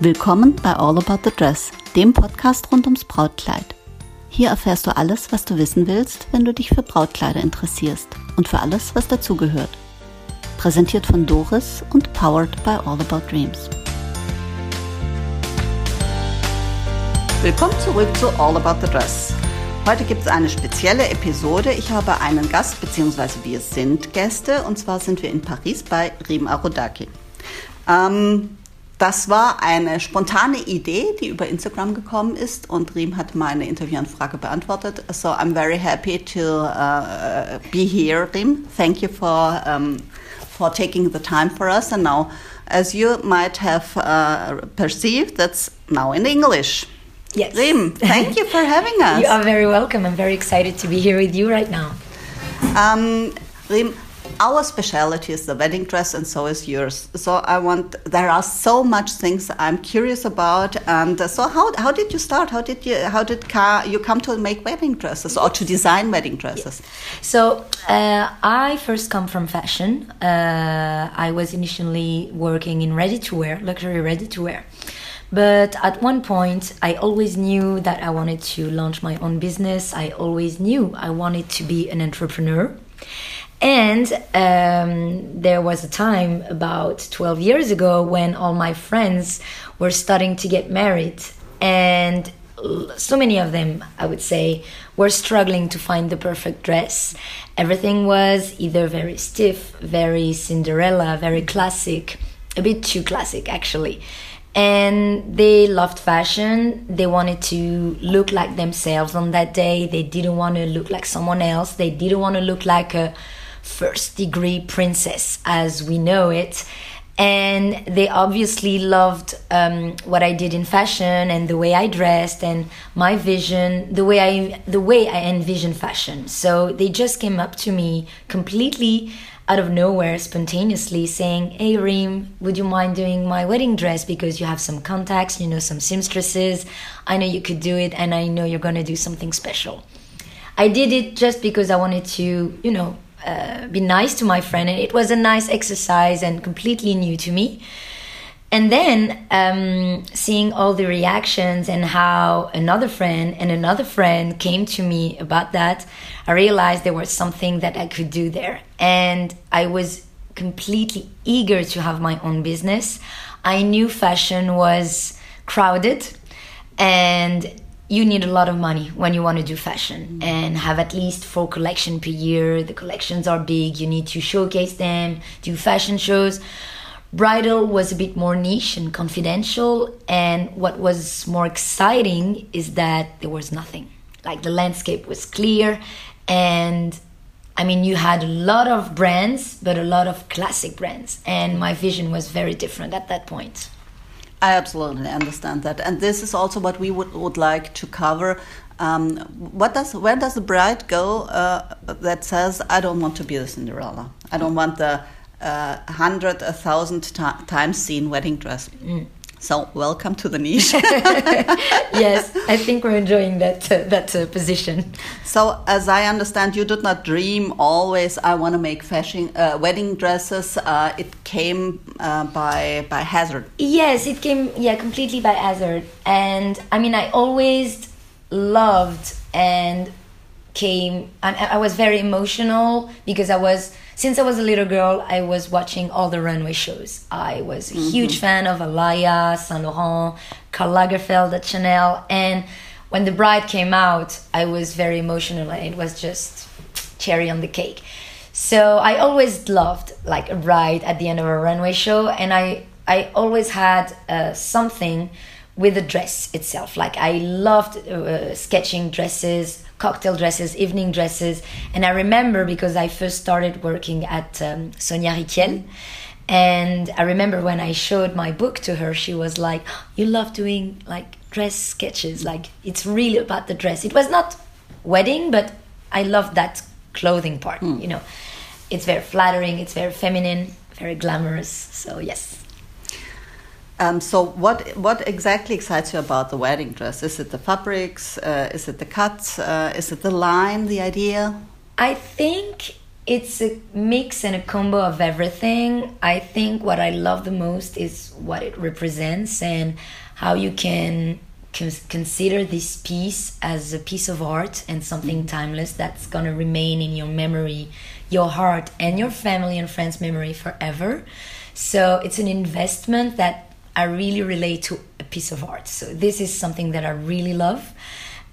Willkommen bei All About the Dress, dem Podcast rund ums Brautkleid. Hier erfährst du alles, was du wissen willst, wenn du dich für Brautkleider interessierst und für alles, was dazugehört. Präsentiert von Doris und powered by All About Dreams. Willkommen zurück zu All About the Dress. Heute gibt es eine spezielle Episode. Ich habe einen Gast, beziehungsweise wir sind Gäste, und zwar sind wir in Paris bei Rim Arodaki. Ähm, das war eine spontane Idee, die über Instagram gekommen ist und Riem hat meine Interviewanfrage beantwortet. So I'm very happy to uh, be here, Riem. Thank you for um, for taking the time for us. And now, as you might have uh, perceived, that's now in English. Yes. Riem, thank you for having us. You are very welcome. I'm very excited to be here with you right now. Um, Riem, our specialty is the wedding dress and so is yours. So i want there are so much things i'm curious about and so how, how did you start? How did you how did you come to make wedding dresses or to design wedding dresses? So uh, i first come from fashion. Uh, i was initially working in ready to wear luxury ready to wear. But at one point, I always knew that I wanted to launch my own business. I always knew I wanted to be an entrepreneur. And um, there was a time about 12 years ago when all my friends were starting to get married. And so many of them, I would say, were struggling to find the perfect dress. Everything was either very stiff, very Cinderella, very classic, a bit too classic actually. And they loved fashion. They wanted to look like themselves on that day. They didn't want to look like someone else. They didn't want to look like a first degree princess as we know it and they obviously loved um, what I did in fashion and the way I dressed and my vision, the way I the way I envision fashion. So they just came up to me completely out of nowhere, spontaneously, saying, "Hey, Rime, would you mind doing my wedding dress because you have some contacts, you know, some seamstresses. I know you could do it, and I know you're gonna do something special." I did it just because I wanted to, you know, uh, be nice to my friend, and it was a nice exercise and completely new to me. And then um, seeing all the reactions and how another friend and another friend came to me about that, I realized there was something that I could do there. And I was completely eager to have my own business. I knew fashion was crowded and you need a lot of money when you want to do fashion mm. and have at least four collection per year. The collections are big you need to showcase them do fashion shows. Bridal was a bit more niche and confidential and what was more exciting is that there was nothing. Like the landscape was clear and I mean, you had a lot of brands, but a lot of classic brands, and my vision was very different at that point. I absolutely understand that, and this is also what we would, would like to cover. Um, what does where does the bride go uh, that says I don't want to be the Cinderella? I don't want the uh, hundred, a thousand times seen wedding dress. Mm. So welcome to the niche. yes, I think we're enjoying that uh, that uh, position. So, as I understand, you did not dream always. I want to make fashion uh, wedding dresses. Uh, it came uh, by by hazard. Yes, it came yeah completely by hazard. And I mean, I always loved and came. I, I was very emotional because I was since I was a little girl, I was watching all the runway shows. I was a mm-hmm. huge fan of Alaïa, Saint Laurent, Karl Lagerfeld at Chanel, and when the bride came out, I was very emotional. And it was just cherry on the cake. So I always loved like a bride at the end of a runway show, and I I always had uh, something with the dress itself. Like I loved uh, sketching dresses, cocktail dresses, evening dresses. And I remember because I first started working at um, Sonia Rykiel. And I remember when I showed my book to her, she was like, You love doing like dress sketches. Like it's really about the dress. It was not wedding, but I love that clothing part, mm. you know. It's very flattering, it's very feminine, very glamorous. So, yes. Um, so, what what exactly excites you about the wedding dress? Is it the fabrics? Uh, is it the cuts? Uh, is it the line? The idea? I think it's a mix and a combo of everything. I think what I love the most is what it represents and how you can consider this piece as a piece of art and something timeless that's going to remain in your memory, your heart, and your family and friends' memory forever. So it's an investment that I really relate to a piece of art. So this is something that I really love.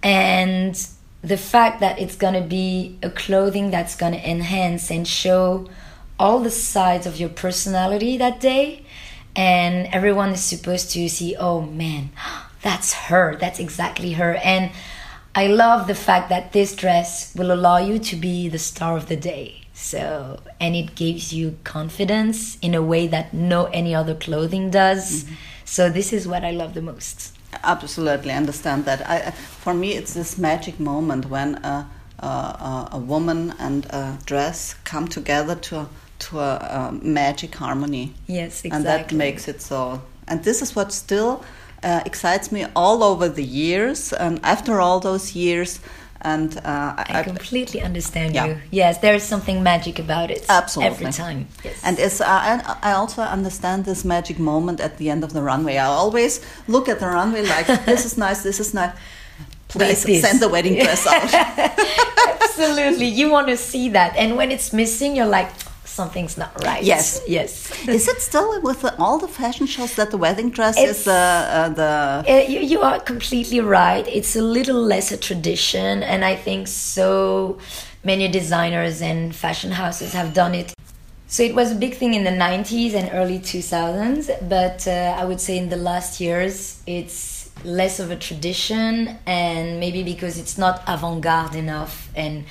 And the fact that it's going to be a clothing that's going to enhance and show all the sides of your personality that day and everyone is supposed to see oh man that's her that's exactly her and i love the fact that this dress will allow you to be the star of the day so and it gives you confidence in a way that no any other clothing does mm-hmm. so this is what i love the most absolutely understand that. I, for me, it's this magic moment when a, a, a woman and a dress come together to to a, a magic harmony. Yes, exactly. And that makes it so. And this is what still uh, excites me all over the years. And after all those years, and uh, I, I, completely understand yeah. you. Yes, there is something magic about it. Absolutely, every time. Yes. And it's, uh, I, I also understand this magic moment at the end of the runway. I always look at the runway like, this is nice, this is nice. Please like send the wedding dress out. Absolutely, you want to see that, and when it's missing, you're like something's not right. Yes, yes. is it still with the, all the fashion shows that the wedding dress it's, is uh, uh, the? Uh, you, you, are completely right. It's a little less a tradition, and I think so many designers and fashion houses have done it. So it was a big thing in the 90s and early 2000s, but uh, I would say in the last years it's less of a tradition, and maybe because it's not avant-garde enough, and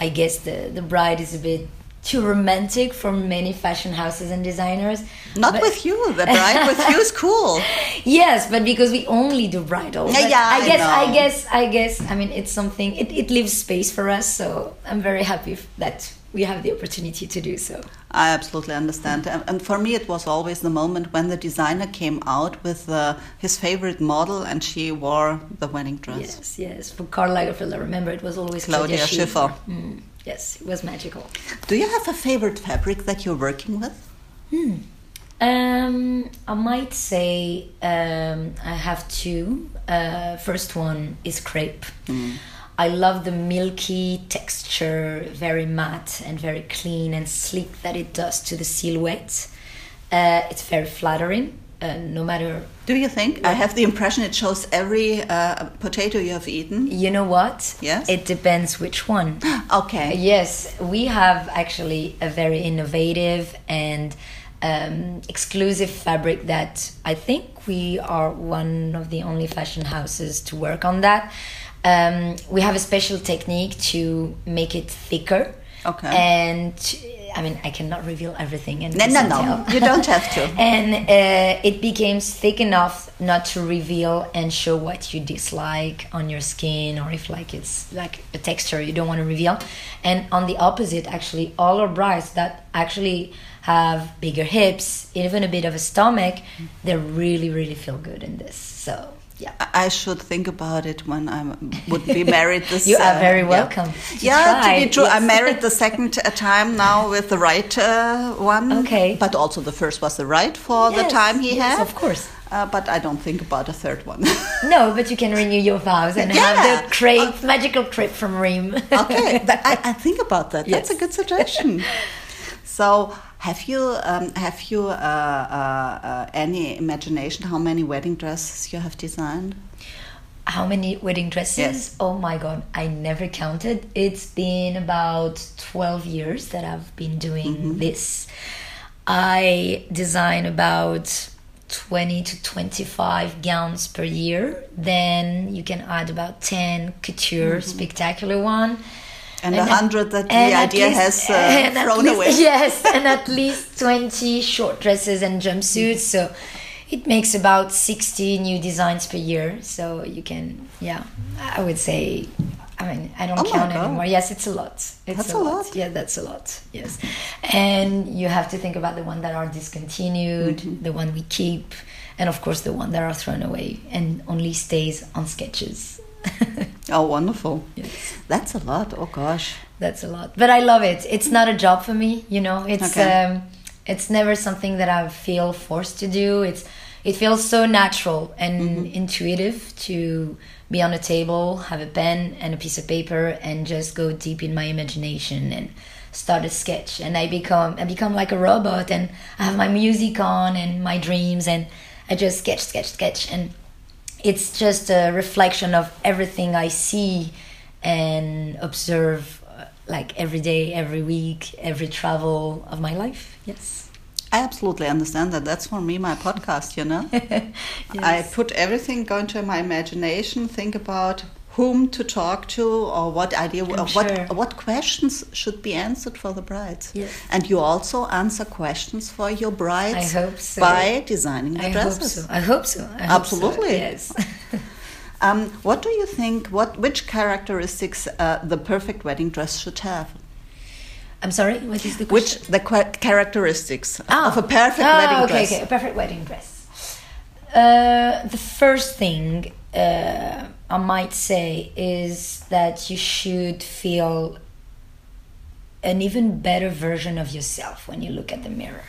I guess the the bride is a bit too romantic for many fashion houses and designers. Not but with you. The bride with you is cool. Yes, but because we only do bridal. yeah, yeah, I, guess. I, I, guess. I guess. I mean, it's something. It, it leaves space for us. So I'm very happy that we have the opportunity to do so. I absolutely understand. And for me, it was always the moment when the designer came out with uh, his favorite model and she wore the wedding dress. Yes, yes. For Karl Lagerfeld, I remember it was always Claudia, Claudia Schiffer. Mm. Yes, it was magical. Do you have a favorite fabric that you're working with? Hmm. Um, I might say um, I have two. Uh, first one is crepe. Mm. I love the milky texture, very matte and very clean and sleek that it does to the silhouette. Uh, it's very flattering uh, no matter. Do you think? I have the impression it shows every uh, potato you have eaten. You know what? Yes. It depends which one. okay. Yes, we have actually a very innovative and um, exclusive fabric that I think we are one of the only fashion houses to work on that. Um, we have a special technique to make it thicker. Okay. And I mean, I cannot reveal everything. And no, no, no, you don't have to. and uh, it becomes thick enough not to reveal and show what you dislike on your skin, or if like it's like a texture you don't want to reveal. And on the opposite, actually, all our brides that actually have bigger hips, even a bit of a stomach, they really, really feel good in this. So yeah i should think about it when i would be married this you are very welcome yeah, to, yeah, to be true yes. i'm married the second time now with the right uh, one okay but also the first was the right for yes, the time he yes, had of course uh, but I don't think about a third one. no, but you can renew your vows and yeah. have the crepe, uh, magical crepe from Rime's. okay, I, I, think about that. That's a good suggestion. so, have you um, have you uh, uh, uh, any imagination how many wedding dresses you have designed? How many wedding dresses? Yes. Oh my god, I never counted. It's been about twelve years that I've been doing mm -hmm. this. I design about 20 to 25 gowns per year. Then you can add about 10 couture, mm -hmm. spectacular one and a hundred that the idea least, has uh, thrown least, away. Yes, and at least twenty short dresses and jumpsuits. So it makes about sixty new designs per year. So you can, yeah, I would say. I mean, I don't oh count anymore. Yes, it's a lot. It's that's a, lot. lot. Yeah, that's a lot. Yes, and you have to think about the one that are discontinued, mm-hmm. the one we keep, and of course the one that are thrown away and only stays on sketches. Oh, wonderful. Yes. That's a lot. Oh gosh. That's a lot. But I love it. It's not a job for me, you know. It's Okay. um it's never something that I feel forced to do. It's it feels so natural and Mm-hmm. intuitive to be on a table, have a pen and a piece of paper and just go deep in my imagination and start a sketch and I become I become like a robot and I have my music on and my dreams and I just sketch sketch sketch and it's just a reflection of everything I see and observe uh, like every day, every week, every travel of my life. Yes. I absolutely understand that. That's for me my podcast, you know. I put everything go into my imagination, think about whom to talk to or what idea I'm what sure. what questions should be answered for the brides. Yes. And you also answer questions for your brides I hope so. by designing the I hope dresses. so. I hope so. I hope so. Absolutely. Yes. Um, what do you think? What which characteristics uh, the perfect wedding dress should have? I'm sorry. What is the question? Which the characteristics Ah. of a perfect Ah, wedding okay, dress? Okay, a perfect wedding dress. Uh, the first thing uh, I might say is that you should feel an even better version of yourself when you look at the mirror.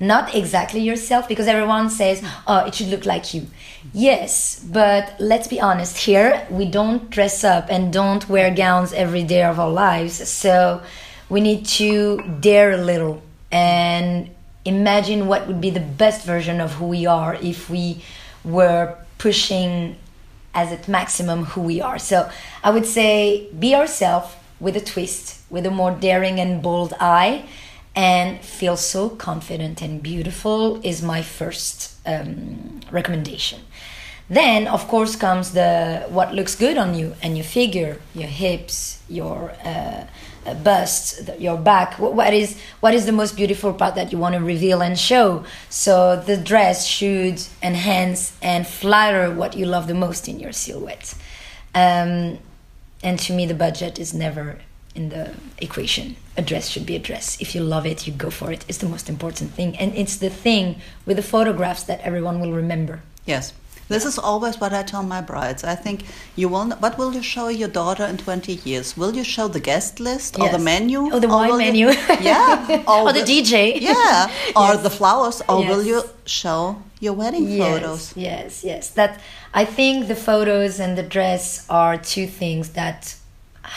Not exactly yourself, because everyone says, oh, it should look like you. Yes, but let's be honest here, we don't dress up and don't wear gowns every day of our lives. So we need to dare a little and imagine what would be the best version of who we are if we were pushing as at maximum who we are. So I would say be ourselves with a twist, with a more daring and bold eye, and feel so confident and beautiful is my first um, recommendation. Then, of course, comes the what looks good on you and your figure, your hips, your uh, bust, your back. What is what is the most beautiful part that you want to reveal and show? So the dress should enhance and flatter what you love the most in your silhouette. Um, and to me, the budget is never in the equation. A dress should be a dress. If you love it, you go for it. It's the most important thing, and it's the thing with the photographs that everyone will remember. Yes. This is always what I tell my brides. I think you will. What will you show your daughter in twenty years? Will you show the guest list or the menu? Oh, the Or wine you- menu. yeah. Or the DJ. Yeah. Or Yes. the flowers. Or will you show your wedding photos? Yes, yes. That I think the photos and the dress are two things that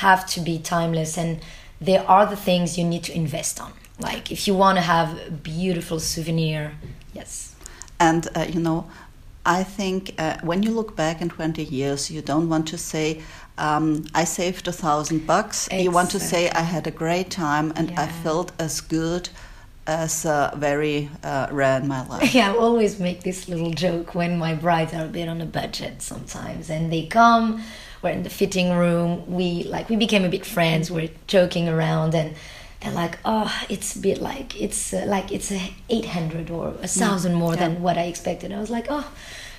have to be timeless, and they are the things you need to invest on. Like if you want to have a beautiful souvenir, yes. And uh, you know, I think uh, when you look back in twenty years, you don't want to say. Um, I saved a thousand bucks. You want to say I had a great time and I felt as good as uh, very uh, rare in my life. Yeah, I always make this little joke when my brides are a bit on a budget sometimes, and they come. We're in the fitting room. We like we became a bit friends. We're joking around, and they're like, "Oh, it's a bit like it's uh, like it's a eight hundred or a thousand more Yeah. than what I expected." I was like, "Oh."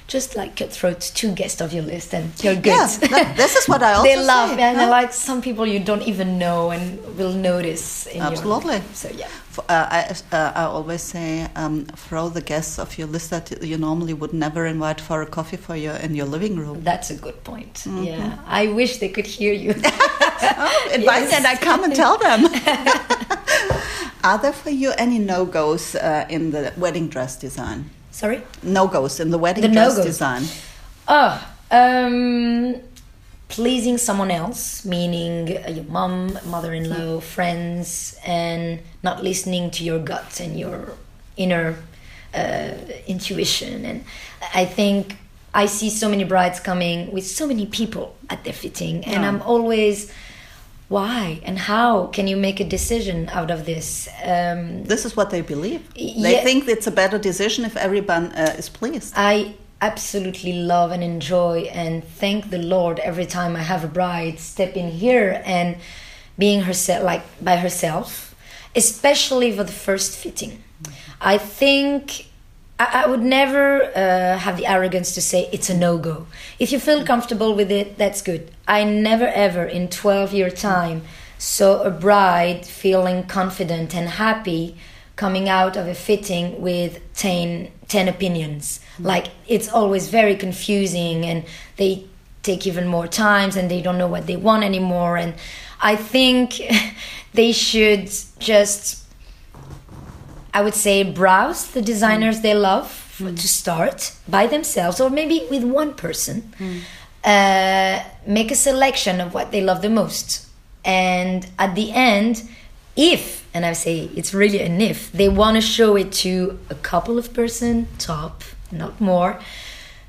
Just like cutthroat, two guests of your list, and you're good. Yeah, that- this is what I also they love, say, and they're like some people you don't even know and will notice. In your- Absolutely. so yeah. F- Uh, I, uh, I always say, um, throw the guests of your list that you normally would never invite for a coffee for your in your living room. That's a good point. Mm-hmm. Yeah, I wish they could hear you. Invite Yes. and I come and tell them. Are there for you any no goes uh, in the wedding dress design? Sorry. No goes in the wedding The dress no-goes. design. Oh, um, pleasing someone else, meaning uh, your mom, mother-in-law, friends, and not listening to your gut and your inner uh, intuition. And I think I see so many brides coming with so many people at their fitting, and Yeah. I'm always. Why and how can you make a decision out of this? Um, This is what they believe. They Yeah. think it's a better decision if everyone uh, is pleased. I absolutely love and enjoy and thank the Lord every time I have a bride step in here and being herself like by herself, especially for the first fitting. I think I, I would never uh, have the arrogance to say it's a no go. If you feel comfortable with it, that's good. I never ever in 12 year time saw a bride feeling confident and happy coming out of a fitting with 10, 10 opinions. Like it's always very confusing and they take even more times and they don't know what they want anymore and i think they should just i would say browse the designers they love Mm. to start by themselves or maybe with one person. Uh, make a selection of what they love the most. And at the end if and i say it's really an if they want to show it to a couple of person top not more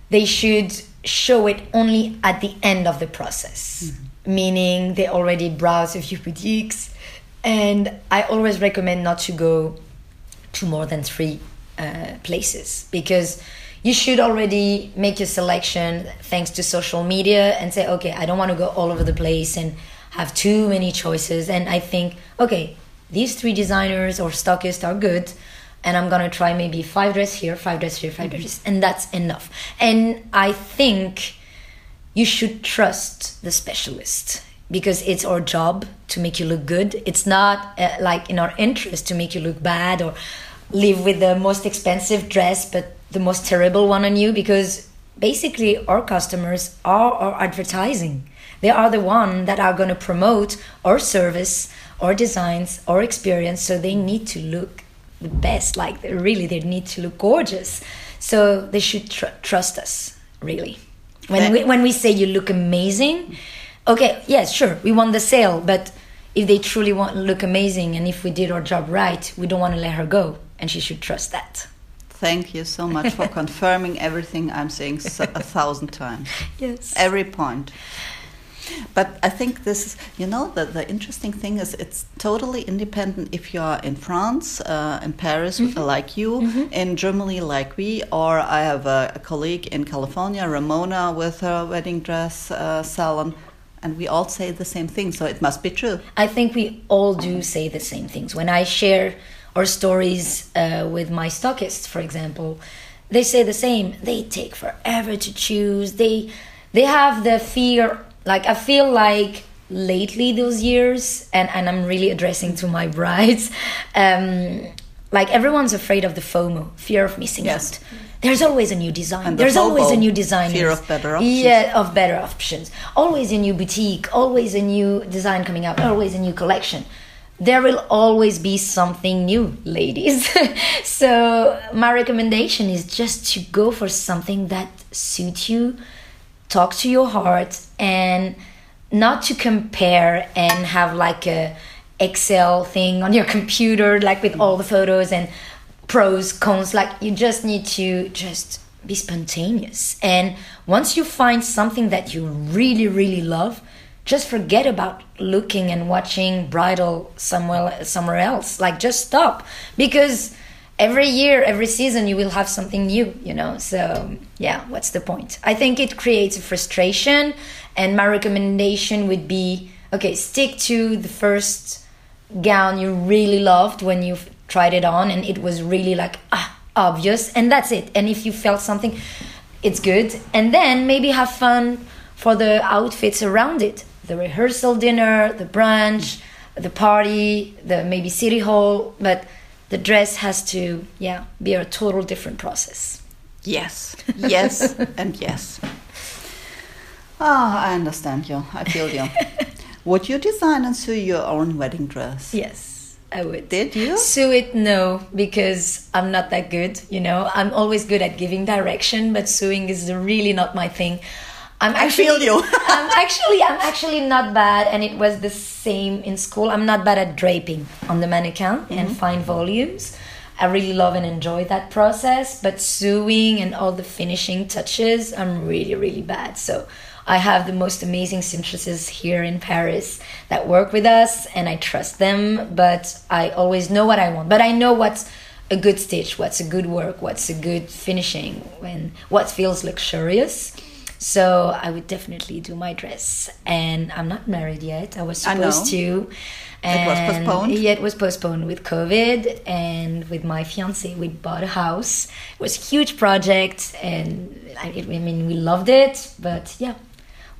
they should show it only at the end of the process. Meaning they already browse a few boutiques. And i always recommend not to go to more than three uh, places because you should already make your selection thanks to social media and say okay i don't want to go all over the place and have too many choices. And i think okay these three designers or stockists are good and i'm gonna try maybe five dress here five dress here 5 dresses and that's enough. And i think you should trust the specialist because it's our job to make you look good. It's not uh, like in our interest to make you look bad or live with the most expensive dress but the most terrible one on you because basically our customers are our advertising. They are the one that are going to promote our service, our designs, our experience so they need to look the best like really they need to look gorgeous. So they should tr- trust us, really. When we, when we say you look amazing, okay, yes, sure, we want the sale, but if they truly want to look amazing and if we did our job right, we don't want to let her go, and she should trust that. Thank you so much for confirming everything I'm saying so, a thousand times. Yes. Every point. But I think this is, you know, the, the interesting thing is it's totally independent if you're in France, uh, in Paris, like you, in Germany, like we, or I have a, a colleague in California, Ramona, with her wedding dress uh, salon, and we all say the same thing, so it must be true. I think we all do say the same things. When I share our stories uh, with my stockists, for example, they say the same. They take forever to choose. They they have the fear. Like I feel like lately those years, and and I'm really addressing to my brides. Um, like everyone's afraid of the FOMO, fear of missing Yes. out. There's always a new design. And the There's always a new design. fear of better options. Yeah, of better options. Always a new boutique, always a new design coming out, always a new collection. There will always be something new, ladies. so, my recommendation is just to go for something that suits you, talk to your heart, and not to compare and have like a Excel thing on your computer, like with all the photos and pros, cons. Like you just need to just be spontaneous. And once you find something that you really, really love, just forget about looking and watching bridal somewhere somewhere else. Like just stop because every year, every season, you will have something new. You know. So yeah, what's the point? I think it creates a frustration. And my recommendation would be okay, stick to the first gown you really loved when you tried it on and it was really like ah, obvious and that's it and if you felt something it's good and then maybe have fun for the outfits around it the rehearsal dinner the brunch the party the maybe city hall but the dress has to yeah be a total different process Yes, yes, and yes. Ah, I understand you. I feel you. Would you design and sew your own wedding dress? yes i would Did you? Sew it, no, because I'm not that good. You know, I'm always good at giving direction, but sewing is really not my thing. I'm I feel you. I'm actually, I'm actually not bad, and it was the same in school. I'm not bad at draping on the mannequin Mm-hmm. and fine volumes. I really love and enjoy that process, but sewing and all the finishing touches, I'm really, really bad. So I have the most amazing seamstresses here in Paris that work with us, and I trust them. But I always know what I want. But I know what's a good stitch, what's a good work, what's a good finishing, when what feels luxurious. So I would definitely do my dress, and I'm not married yet. I was supposed I to. It was postponed? Yeah, it was postponed with COVID, and with my fiance, we bought a house. It was a huge project, and I, I mean, we loved it. But yeah,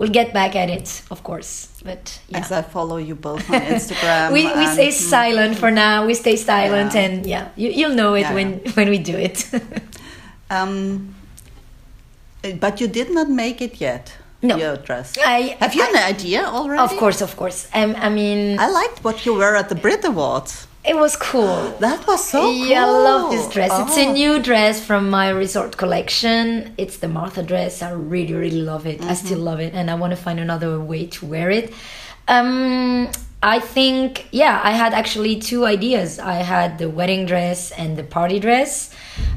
we'll get back at it, of course. But yeah, As I follow you both on Instagram. we, we stay silent for now. We stay silent, Yeah. and yeah, you, you'll know it Yeah, when when we do it. Um, but you did not make it yet. No. your dress? I- Have you I- an idea already? Of course, of course. Um, I mean, I liked what you were at the Brit Awards. It was cool. That was so cool. Yeah, I love this dress. It's a Oh. new dress from my resort collection. It's the Martha dress. I really, really love it. I still love it, and I want to find another way to wear it. Um, I think, yeah, I had actually two ideas. I had the wedding dress and the party dress,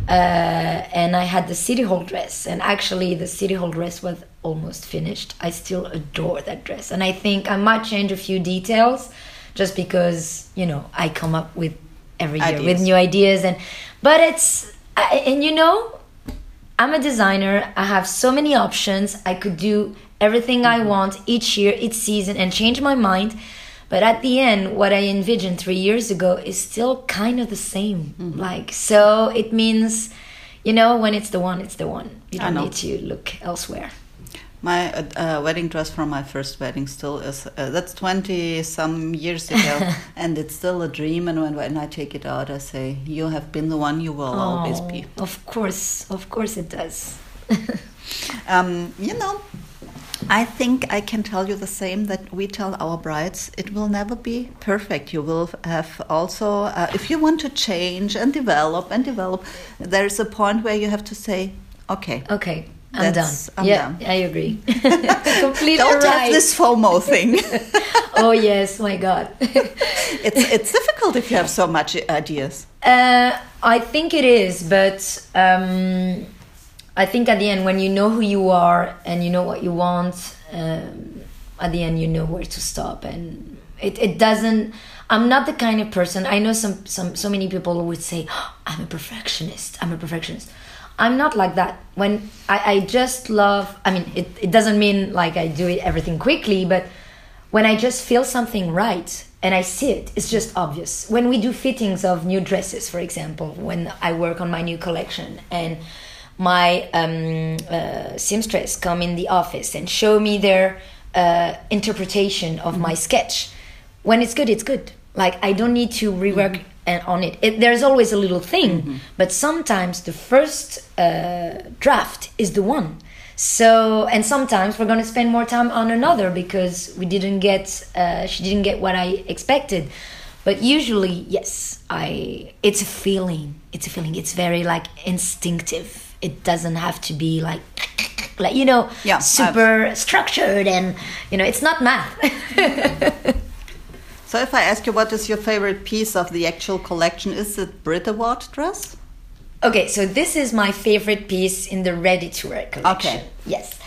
uh, and I had the city hall dress. And actually, the city hall dress was almost finished. I still adore that dress, and I think I might change a few details just because you know I come up with every year with new ideas and but it's I, and you know I'm a designer. I have so many options. I could do everything I want each year each season and change my mind. But at the end what I envisioned 3 years ago is still kind of the same. Like so it means you know when it's the one it's the one. You don't need to look elsewhere My uh, uh, wedding dress from my first wedding still is. Uh, that's twenty some years ago, and it's still a dream. And when, when I take it out, I say, "You have been the one. You will always Oh, be." of course of course it does Um, you know, I think I can tell you the same that we tell our brides it will never be perfect. You will have also, uh, if you want to change and develop and develop, there's a point where you have to say, okay, okay I'm That's- done. I'm yeah, done. I agree. Completely don't right. have this FOMO thing. oh yes, my God. it's, it's difficult if you have so much ideas. uh, I think it is, but um, I think at the end, when you know who you are and you know what you want, um, at the end you know where to stop, and it, it doesn't. I'm not the kind of person. I know some some so many people would say, "Oh, "I'm a perfectionist. I'm a perfectionist." I'm not like that. When I, I just love. I mean, it, it doesn't mean like I do it everything quickly, but when I just feel something right and I see it, it's just obvious. When we do fittings of new dresses, for example, when I work on my new collection and my um, uh, seamstress come in the office and show me their uh, interpretation of my sketch, when it's good, it's good. Like I don't need to rework and on it. it. There's always a little thing, but sometimes the first uh, draft is the one. So and sometimes we're gonna spend more time on another because we didn't get uh, she didn't get what I expected. But usually, yes, I it's a feeling. It's a feeling. It's very like instinctive. It doesn't have to be like like you know Yeah, super structured and you know it's not math. So if I ask you what is your favorite piece of the actual collection, is it Brit Award dress? Okay, so this is my favorite piece in the ready to wear collection. Okay. Yes.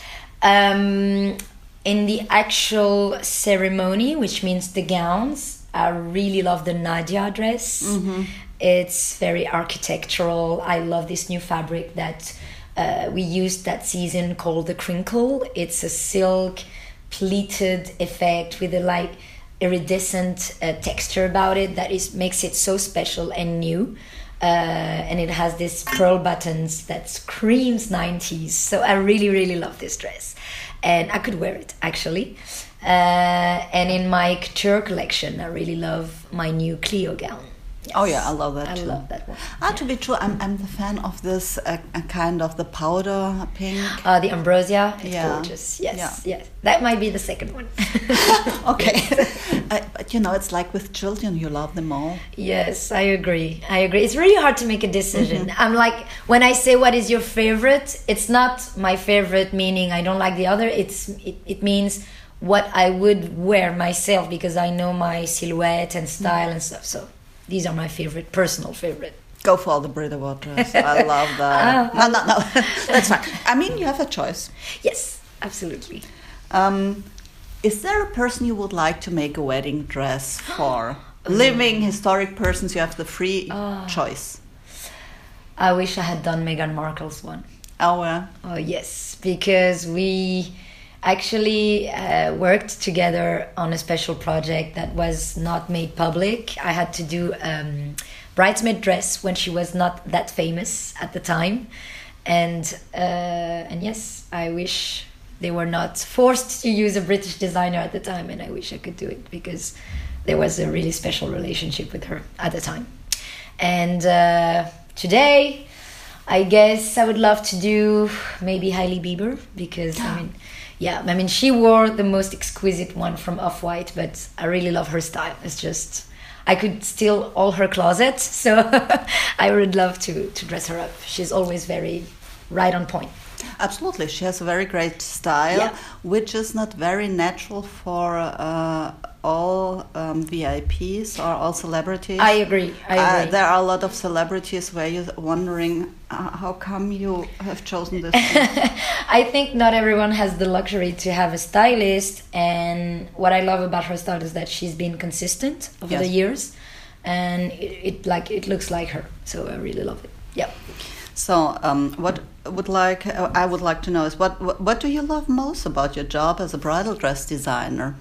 Um, in the actual ceremony, which means the gowns, I really love the Nadia dress. Mm -hmm. It's very architectural. I love this new fabric that uh, we used that season called the crinkle. It's a silk pleated effect with a like iridescent uh, texture about it that is makes it so special and new. Uh, and it has this pearl buttons that screams 90s so i really really love this dress. And i could wear it actually. Uh, and in my couture collection i really love my new clio gown Oh yeah, I love that i too. love that one Ah, to be true, I'm, I'm the fan of this uh, kind of the powder pink. uh, the ambrosia it's Yeah. gorgeous yes Yeah. yes that might be the second one Okay, uh, but you know, it's like with children, you love them all. Yes, I agree. I agree. It's really hard to make a decision. Mm-hmm. I'm like when I say what is your favorite, it's not my favorite meaning I don't like the other. It's it, it means what I would wear myself because I know my silhouette and style and stuff. So these are my favorite, personal favorite. Go for all the Brit Award dress. I love that. no, no, no, that's fine. I mean, you have a choice. Yes, absolutely. Um, is there a person you would like to make a wedding dress for? Living historic persons, you have the free choice. I wish I had done Meghan Markle's one. Oh, uh, Oh yes, because we actually uh, worked together on a special project that was not made public. I had to do um, bridesmaid dress when she was not that famous at the time, and uh, and yes, I wish they were not forced to use a British designer at the time, and I wish I could do it because there was a really special relationship with her at the time. And uh, today, I guess I would love to do maybe Hailey Bieber because I mean, yeah, I mean, she wore the most exquisite one from Off White, but I really love her style. It's just I could steal all her closet, so I would love to to dress her up. She's always very right on point. Absolutely, she has a very great style, Yeah. which is not very natural for uh, all um, VIPs or all celebrities. I agree. I Uh, there are a lot of celebrities where you're wondering uh, how come you have chosen this. I think not everyone has the luxury to have a stylist, and what I love about her style is that she's been consistent over Yes. the years, and it, it like it looks like her. So I really love it. Yeah. So, um, what would like uh, I would like to know is what, what do you love most about your job as a bridal dress designer?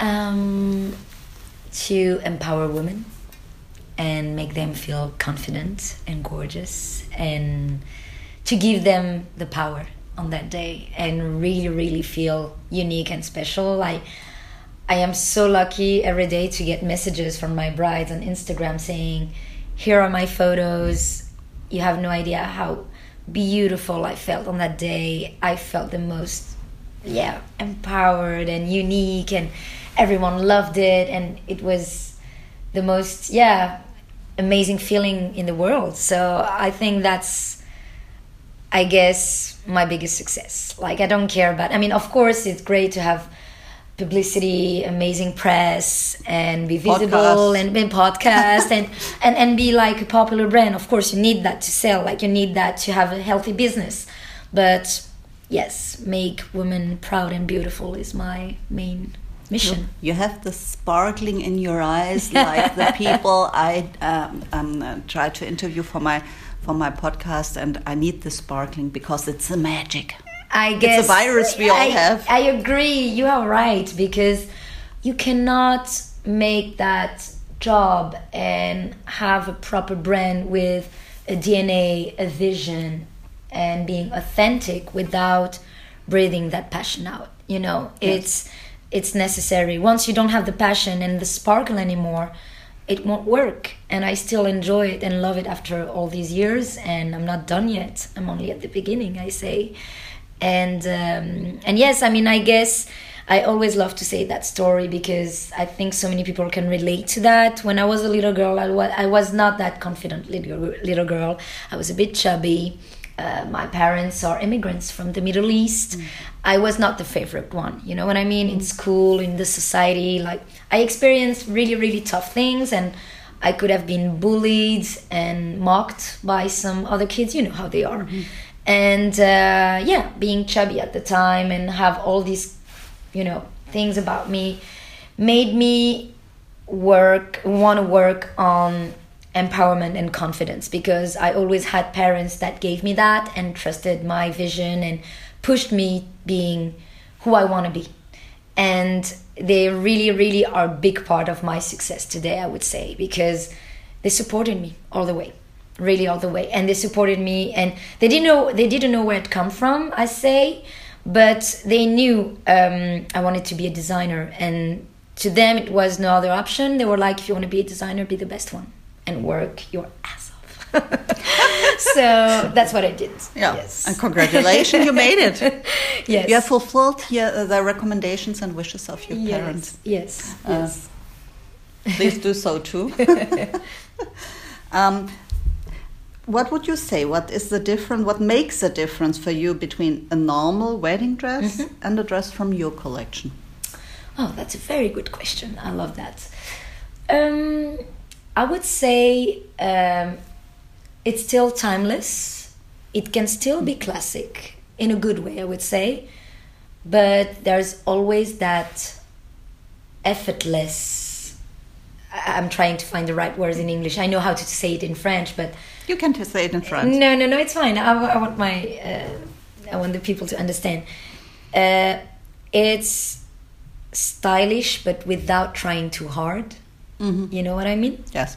Um, to empower women and make them feel confident and gorgeous, and to give them the power on that day and really, really feel unique and special. I, I am so lucky every day to get messages from my brides on Instagram saying, Here are my photos. You have no idea how beautiful I felt on that day. I felt the most, yeah, empowered and unique, and everyone loved it. And it was the most, yeah, amazing feeling in the world. So I think that's I guess my biggest success. Like I don't care about. I mean, of course, it's great to have publicity, amazing press, and be visible Podcast. and be podcast and, and and be like a popular brand. Of course, you need that to sell. Like you need that to have a healthy business. But yes, make women proud and beautiful is my main mission. You have the sparkling in your eyes, like the people I um, um, uh, try to interview for my for my podcast, and I need the sparkling because it's a magic. I guess virus we all I, have. I agree. You are right because you cannot make that job and have a proper brand with a DNA, a vision, and being authentic without breathing that passion out. You know, it's it's necessary. Once you don't have the passion and the sparkle anymore, it won't work. And I still enjoy it and love it after all these years. And I'm not done yet. I'm only at the beginning. I say and um, and yes i mean i guess i always love to say that story because i think so many people can relate to that. When i was a little girl i was, I was not that confident little, little girl. I was a bit chubby. Uh, my parents are immigrants from the middle east. I was not the favorite one you know what i mean? In school in the society like i experienced really really tough things and i could have been bullied and mocked by some other kids. You know how they are and uh, yeah being chubby at the time and have all these you know things about me made me work want to work on empowerment and confidence because i always had parents that gave me that and trusted my vision and pushed me being who i want to be. And they really really are a big part of my success today i would say because they supported me all the way really all the way. And they supported me and they didn't know they didn't know where it come from i say but they knew um, i wanted to be a designer. And to them it was no other option. They were like if you want to be a designer be the best one and work your ass off. So that's what i did. Yeah, yes. and congratulations, you made it. yes. You have fulfilled here uh, the recommendations and wishes of your yes parents. yes Uh, yes. Please do so too. um, what would you say? What is the difference? What makes a difference for you between a normal wedding dress Mm-hmm. and a dress from your collection? Oh, that's a very good question. I love that. Um, I would say um, it's still timeless. It can still be classic in a good way, I would say. But there's always that effortless. I'm trying to find the right words in English. I know how to say it in French, but You can just say it in French. no, no, no, it's fine. I, I want my, uh, I want the people to understand. Uh, it's stylish, but without trying too hard. Mhm. You know what I mean? Yes.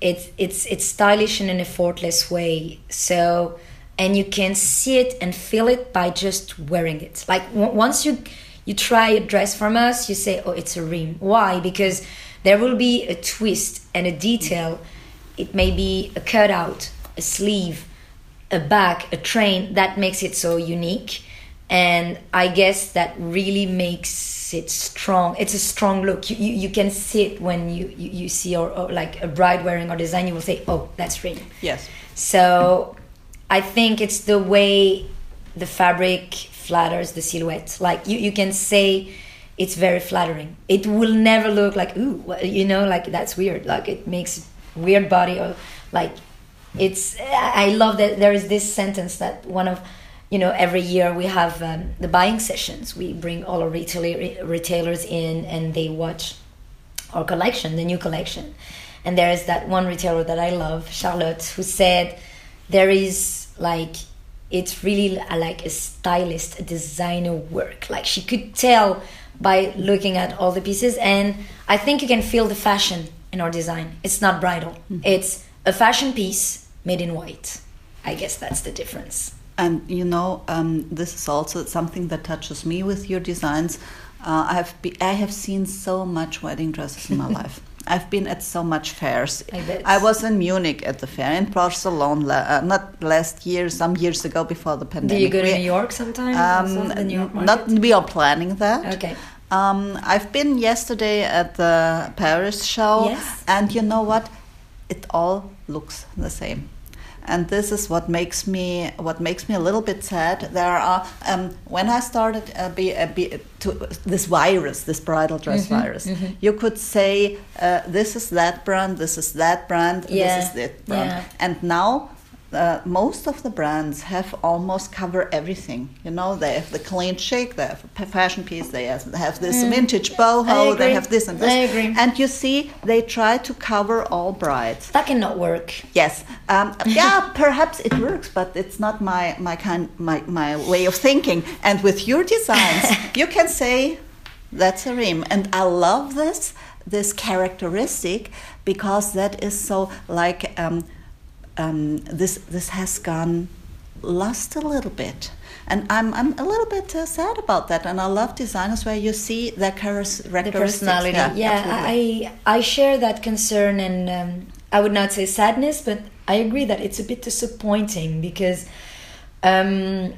It's it's it's stylish in an effortless way. So, and you can see it and feel it by just wearing it. Like w- once you you try a dress from us, you say, "Oh, it's a Rime." Why? Because there will be a twist and a detail. It may be a cutout, a sleeve, a back, a train that makes it so unique. and I guess that really makes it strong. It's a strong look. You, you, you can see it when you, you, you see or, or, like a bride wearing our design. You will say, "Oh, that's Rime." Yes. So I think it's the way the fabric flatters the silhouette. Like you, you can say it's very flattering. It will never look like ooh, you know, like that's weird. Like it makes weird body or like it's. I love that there is this sentence that one of you know every year we have um, the buying sessions we bring all our retailer, retailers in and they watch our collection the new collection and there is that one retailer that i love charlotte who said there is like it's really like a stylist a designer work like she could tell by looking at all the pieces and i think you can feel the fashion in our design it's not bridal mm-hmm. it's a fashion piece made in white i guess that's the difference and you know, um, this is also something that touches me with your designs. Uh, I have be, I have seen so much wedding dresses in my life. I've been at so much fairs. I, I, was in Munich at the fair, in Barcelona, uh, not last year, some years ago before the pandemic. Do you go to we, New York sometime? Um, York not we are planning that. Okay. Um, I've been yesterday at the Paris show, yes. and you know what? It all looks the same and this is what makes me what makes me a little bit sad. There are um, when I started uh, be, uh, be, to this virus, this bridal dress mm -hmm, virus, mm -hmm. you could say uh, this is that brand, this is that brand, yeah. this is that brand, yeah. and now uh, most of the brands have almost cover everything. You know, they have the clean chic, they have a fashion piece, they have, have this mm. vintage boho, they have this and this. I agree. And you see, they try to cover all brides. That cannot work. Yes, um, yeah, perhaps it works, but it's not my my kind my my way of thinking. And with your designs, you can say that's a Rime, and I love this this characteristic because that is so like. Um, um, this this has gone lost a little bit. And I'm, I'm a little bit uh, sad about that. And I love designers where you see their characteristics. The personality. Yeah, yeah I, I share that concern. And um, I would not say sadness, but I agree that it's a bit disappointing because, um,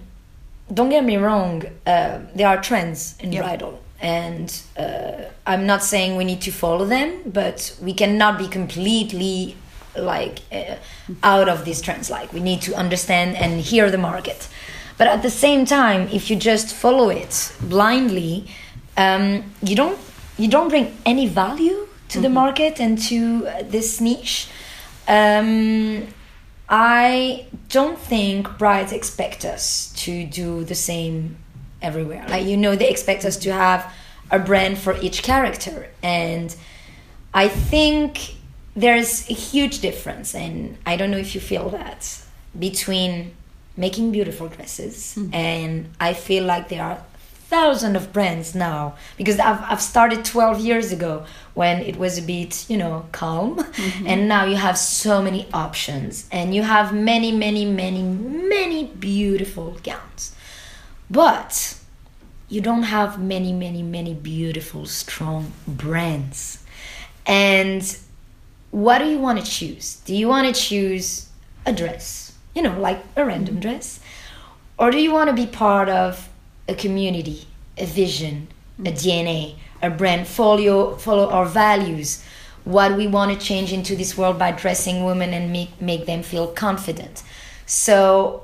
don't get me wrong, uh, there are trends in yep. bridal. And uh, I'm not saying we need to follow them, but we cannot be completely like uh, out of these trends. Like we need to understand and hear the market. But at the same time if you just follow it blindly um, you don't you don't bring any value to mm-hmm. the market and to uh, this niche. Um, i don't think brides expect us to do the same everywhere. Like you know they expect us to have a brand for each character. And i think there's a huge difference, and I don't know if you feel that between making beautiful dresses, mm. and I feel like there are thousands of brands now. Because I've, I've started 12 years ago when it was a bit you know calm. Mm-hmm. and now you have so many options. And you have many many many many beautiful gowns. But you don't have many many many beautiful strong brands. And what do you want to choose? Do you want to choose a dress, you know, like a random dress? Or do you want to be part of a community, a vision, a DNA, a brand, follow, follow our values, what we want to change into this world by dressing women and make, make them feel confident? So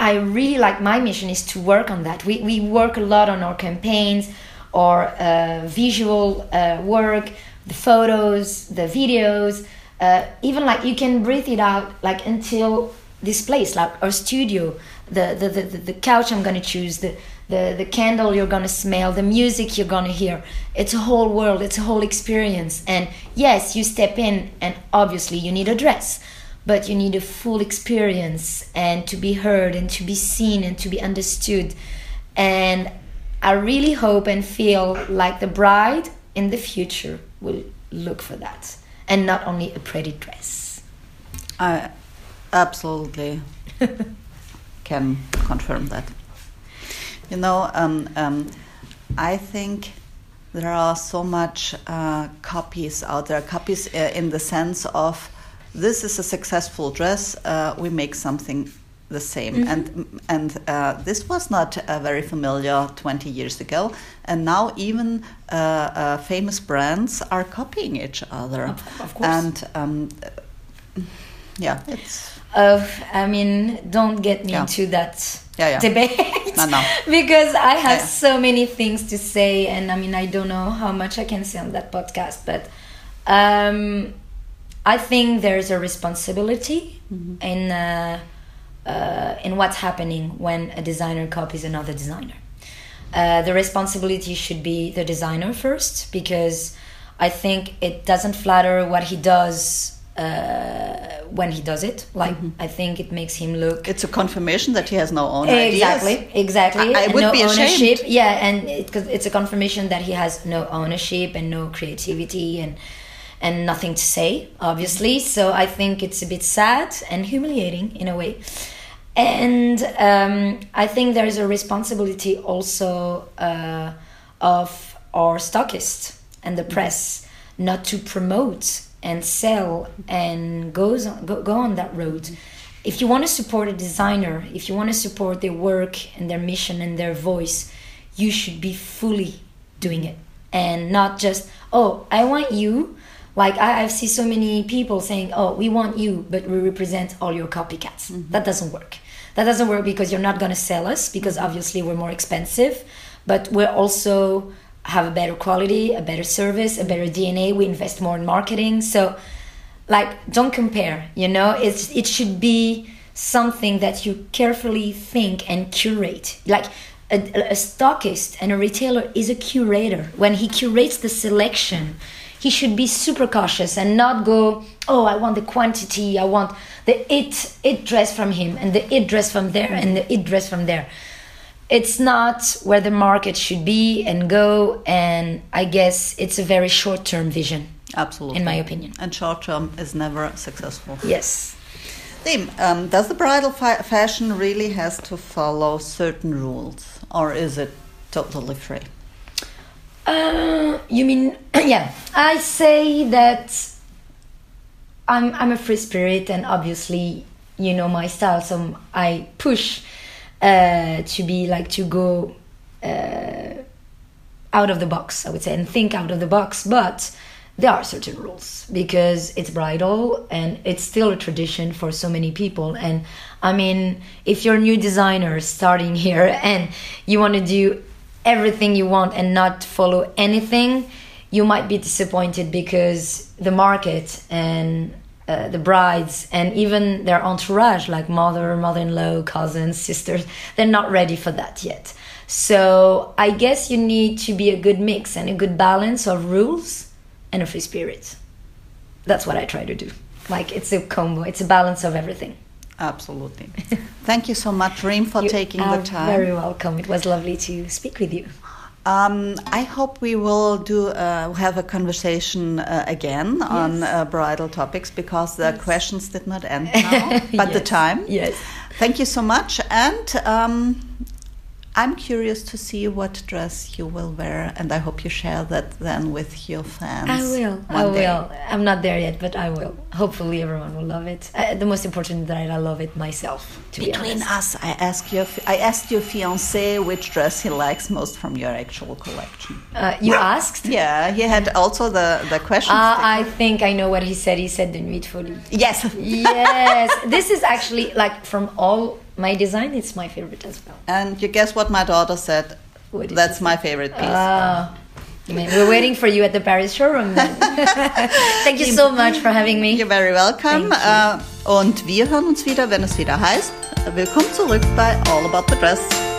I really like my mission is to work on that. We, we work a lot on our campaigns, our uh, visual uh, work, the photos, the videos, uh, even like you can breathe it out like until this place, like our studio, the the, the, the couch I'm gonna choose, the, the the candle you're gonna smell, the music you're gonna hear. It's a whole world, it's a whole experience. And yes, you step in and obviously you need a dress, but you need a full experience and to be heard and to be seen and to be understood. And I really hope and feel like the bride in the future will look for that and not only a pretty dress. I absolutely can confirm that. You know, um, um, I think there are so much uh, copies out there, copies uh, in the sense of this is a successful dress, uh, we make something the same, and and uh, this was not uh, very familiar 20 years ago, and now even uh, uh, famous brands are copying each other, Of- of course. and um, yeah, it's of i mean don't get me Yeah. into that Yeah, yeah. debate No, no. because i have so many things to say and i mean i don't know how much i can say on that podcast but um, i think there's a responsibility Mm-hmm. in uh, in what's happening when a designer copies another designer uh, the responsibility should be the designer first because I think it doesn't flatter what he does uh, when he does it. Like Mm-hmm. I think it makes him look it's a confirmation that he has no own exactly, ideas. exactly. I- I would no be ashamed. ownership. Yeah, and it, 'cause it's a confirmation that he has no ownership and no creativity and and nothing to say, obviously. So I think it's a bit sad and humiliating in a way. And um, I think there is a responsibility also uh, of our stockists and the press not to promote and sell and goes on, go, go on that road. If you want to support a designer, if you want to support their work and their mission and their voice, you should be fully doing it and not just, oh, I want you. Like I, I've seen so many people saying, "Oh, we want you, but we represent all your copycats." Mm-hmm. That doesn't work. That doesn't work because you're not going to sell us because mm-hmm. obviously we're more expensive, but we're also have a better quality, a better service, a better DNA. We invest more in marketing, so like don't compare. You know, it's it should be something that you carefully think and curate. Like a, a stockist and a retailer is a curator. When he curates the selection, he should be super cautious and not go, oh, I want the quantity, I want the it it dress from him and the it dress from there and the it dress from there. It's not where the market should be and go, and I guess it's a very short term vision, Absolutely. in my opinion. And short term is never successful. Yes. Dim, um, does the bridal fa- fashion really has to follow certain rules, or is it totally free? Uh, you mean yeah? I say that I'm I'm a free spirit, and obviously you know my style, so I push uh, to be like to go uh, out of the box. I would say and think out of the box, but there are certain rules because it's bridal and it's still a tradition for so many people and i mean if you're a new designer starting here and you want to do everything you want and not follow anything you might be disappointed because the market and uh, the brides and even their entourage like mother mother-in-law cousins sisters they're not ready for that yet so i guess you need to be a good mix and a good balance of rules and a free spirit. That's what I try to do. Like it's a combo, it's a balance of everything. Absolutely. Thank you so much, Rime, for You taking the time. You're very welcome. It was lovely to speak with you. Um, I hope we will do uh, have a conversation uh, again on uh, bridal topics because the questions did not end now, but the time. Yes. Thank you so much, and um, I'm curious to see what dress you will wear, and I hope you share that then with your fans. I will. I day. will. I'm not there yet, but I will. Hopefully, everyone will love it. Uh, the most important is that I love it myself. To be Between honest. us, I asked your I asked your fiance which dress he likes most from your actual collection. Uh, you asked. Yeah, he had also the the question. Uh, I think I know what he said. He said the nuit folie. yes. yes, this is actually like from all my design. is my favorite as well. And you guess what my daughter said? That's my favorite piece. Ah, we're waiting for you at the Paris showroom. Thank you so much for having me. You're very welcome. Äh, und wir hören uns wieder, wenn es wieder heißt, willkommen zurück bei All About the Dress.